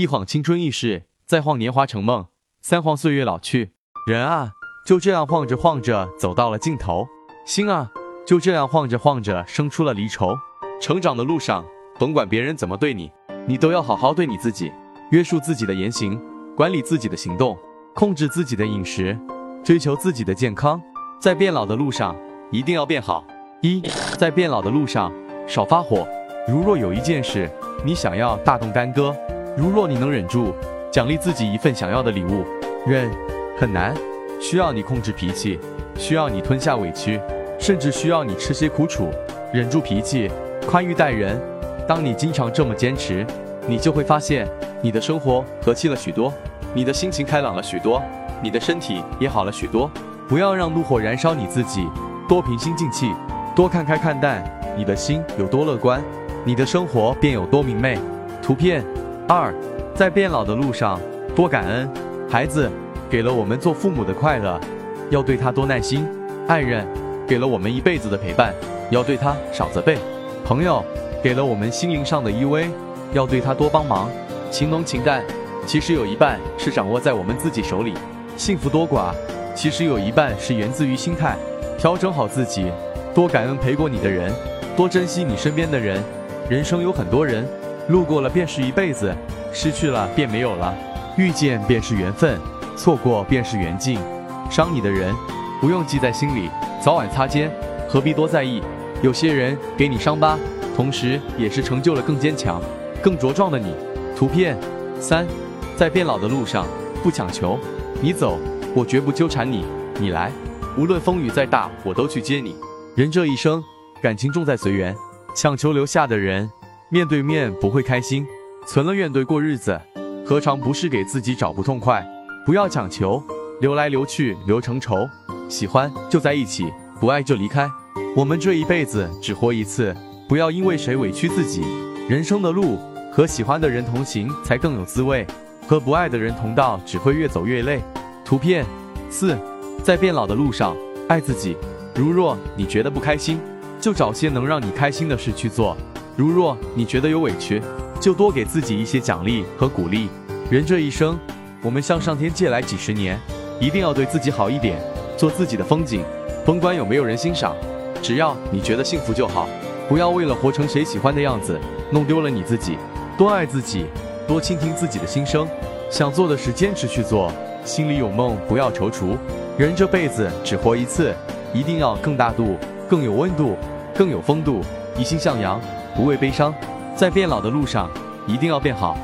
一晃青春易逝，再晃年华成梦，三晃岁月老去。人啊，就这样晃着晃着走到了尽头；心啊，就这样晃着晃着生出了离愁。成长的路上，甭管别人怎么对你，你都要好好对你自己，约束自己的言行，管理自己的行动，控制自己的饮食，追求自己的健康。在变老的路上，一定要变好。一，在变老的路上，少发火。如若有一件事你想要大动干戈，如若你能忍住，奖励自己一份想要的礼物，忍很难，需要你控制脾气，需要你吞下委屈，甚至需要你吃些苦楚，忍住脾气。宽裕待人，当你经常这么坚持，你就会发现你的生活和气了许多，你的心情开朗了许多，你的身体也好了许多。不要让怒火燃烧你自己，多平心静气，多看开看淡，你的心有多乐观，你的生活便有多明媚。图片二，在变老的路上多感恩，孩子给了我们做父母的快乐，要对他多耐心；爱人给了我们一辈子的陪伴，要对他少责备。朋友给了我们心灵上的依偎，要对他多帮忙。情浓情淡，其实有一半是掌握在我们自己手里；幸福多寡，其实有一半是源自于心态。调整好自己，多感恩陪过你的人，多珍惜你身边的人。人生有很多人，路过了便是一辈子，失去了便没有了。遇见便是缘分，错过便是缘尽。伤你的人，不用记在心里，早晚擦肩，何必多在意？有些人给你伤疤，同时也是成就了更坚强、更茁壮的你。图片三，在变老的路上，不强求，你走，我绝不纠缠你；你来，无论风雨再大，我都去接你。人这一生，感情重在随缘，强求留下的人，面对面不会开心，存了怨怼过日子，何尝不是给自己找不痛快？不要强求，留来留去留成仇，喜欢就在一起，不爱就离开。我们这一辈子只活一次，不要因为谁委屈自己。人生的路和喜欢的人同行才更有滋味，和不爱的人同道只会越走越累。图片四，在变老的路上，爱自己。如若你觉得不开心，就找些能让你开心的事去做；如若你觉得有委屈，就多给自己一些奖励和鼓励。人这一生，我们向上天借来几十年，一定要对自己好一点，做自己的风景，甭管有没有人欣赏。只要你觉得幸福就好，不要为了活成谁喜欢的样子，弄丢了你自己。多爱自己，多倾听自己的心声，想做的事坚持去做，心里有梦不要踌躇。人这辈子只活一次，一定要更大度、更有温度、更有风度，一心向阳，不畏悲伤。在变老的路上，一定要变好。